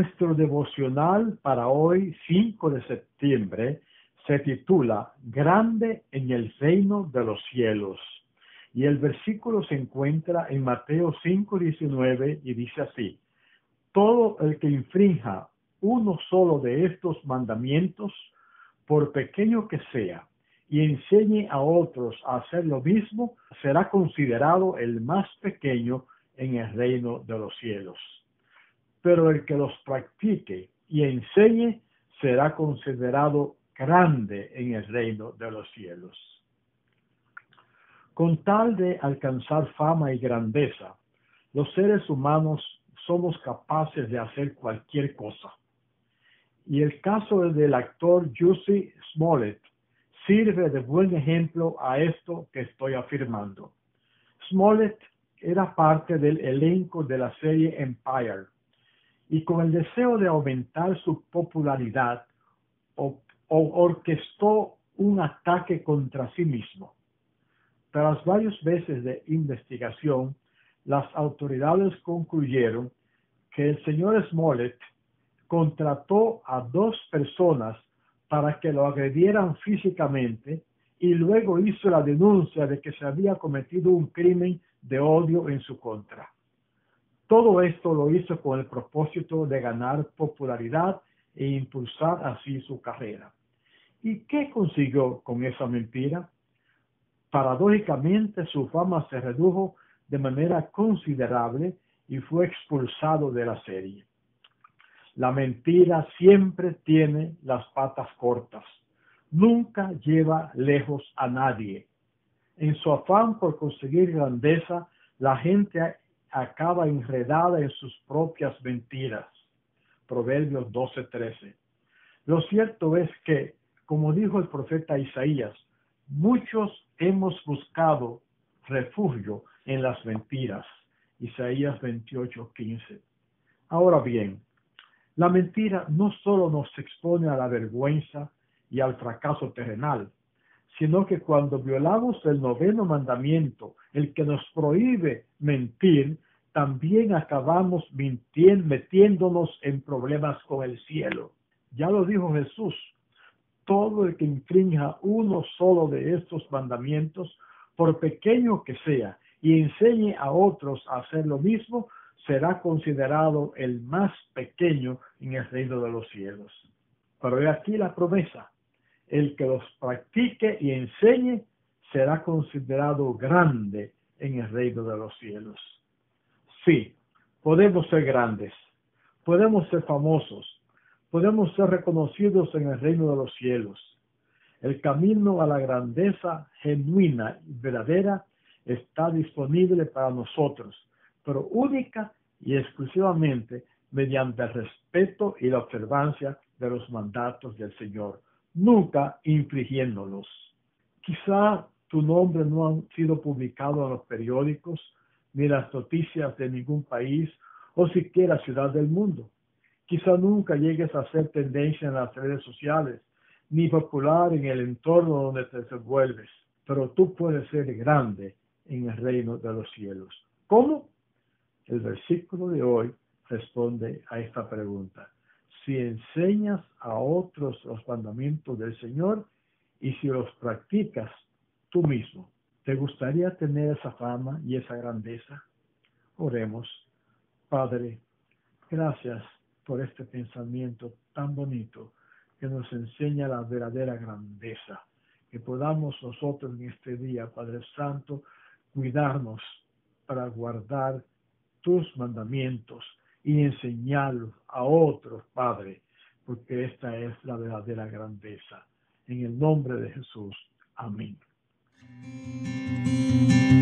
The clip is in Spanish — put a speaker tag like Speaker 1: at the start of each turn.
Speaker 1: Nuestro devocional para hoy, 5 de septiembre, se titula Grande en el reino de los cielos. Y el versículo se encuentra en Mateo 5, 19 y dice así, Todo el que infrinja uno solo de estos mandamientos, por pequeño que sea, y enseñe a otros a hacer lo mismo, será considerado el más pequeño en el reino de los cielos. Pero el que los practique y enseñe será considerado grande en el reino de los cielos. Con tal de alcanzar fama y grandeza, los seres humanos somos capaces de hacer cualquier cosa. Y el caso del actor Jussie Smollett sirve de buen ejemplo a esto que estoy afirmando. Smollett era parte del elenco de la serie Empire y con el deseo de aumentar su popularidad orquestó un ataque contra sí mismo. Tras varios meses de investigación, las autoridades concluyeron que el señor Smollett contrató a dos personas para que lo agredieran físicamente y luego hizo la denuncia de que se había cometido un crimen de odio en su contra. Todo esto lo hizo con el propósito de ganar popularidad e impulsar así su carrera. ¿Y qué consiguió con esa mentira? Paradójicamente su fama se redujo de manera considerable y fue expulsado de la serie. La mentira siempre tiene las patas cortas, nunca lleva lejos a nadie. En su afán por conseguir grandeza, la gente acaba enredada en sus propias mentiras. Proverbios 12:13. Lo cierto es que, como dijo el profeta Isaías, muchos hemos buscado refugio en las mentiras. Isaías 28:15. Ahora bien, la mentira no solo nos expone a la vergüenza y al fracaso terrenal, sino que cuando violamos el noveno mandamiento, el que nos prohíbe mentir, también acabamos mintiendo, metiéndonos en problemas con el cielo. Ya lo dijo Jesús, todo el que infrinja uno solo de estos mandamientos, por pequeño que sea, y enseñe a otros a hacer lo mismo, será considerado el más pequeño en el reino de los cielos. Pero he aquí la promesa, el que los practique y enseñe será considerado grande en el reino de los cielos. Sí, podemos ser grandes, podemos ser famosos, podemos ser reconocidos en el reino de los cielos. El camino a la grandeza genuina y verdadera está disponible para nosotros, pero única y exclusivamente mediante el respeto y la observancia de los mandatos del Señor, nunca infringiéndolos. Quizá tu nombre no ha sido publicado en los periódicos, ni las noticias de ningún país o siquiera ciudad del mundo. Quizá nunca llegues a ser tendencia en las redes sociales, ni popular en el entorno donde te desenvuelves, pero tú puedes ser grande en el reino de los cielos. ¿Cómo? El versículo de hoy responde a esta pregunta. Si enseñas a otros los mandamientos del Señor y si los practicas tú mismo, ¿te gustaría tener esa fama y esa grandeza? Oremos. Padre, gracias por este pensamiento tan bonito que nos enseña la verdadera grandeza. Que podamos nosotros en este día, Padre Santo, cuidarnos para guardar tus mandamientos y enseñarlos a otros, Padre, porque esta es la verdadera grandeza. En el nombre de Jesús. Amén. Música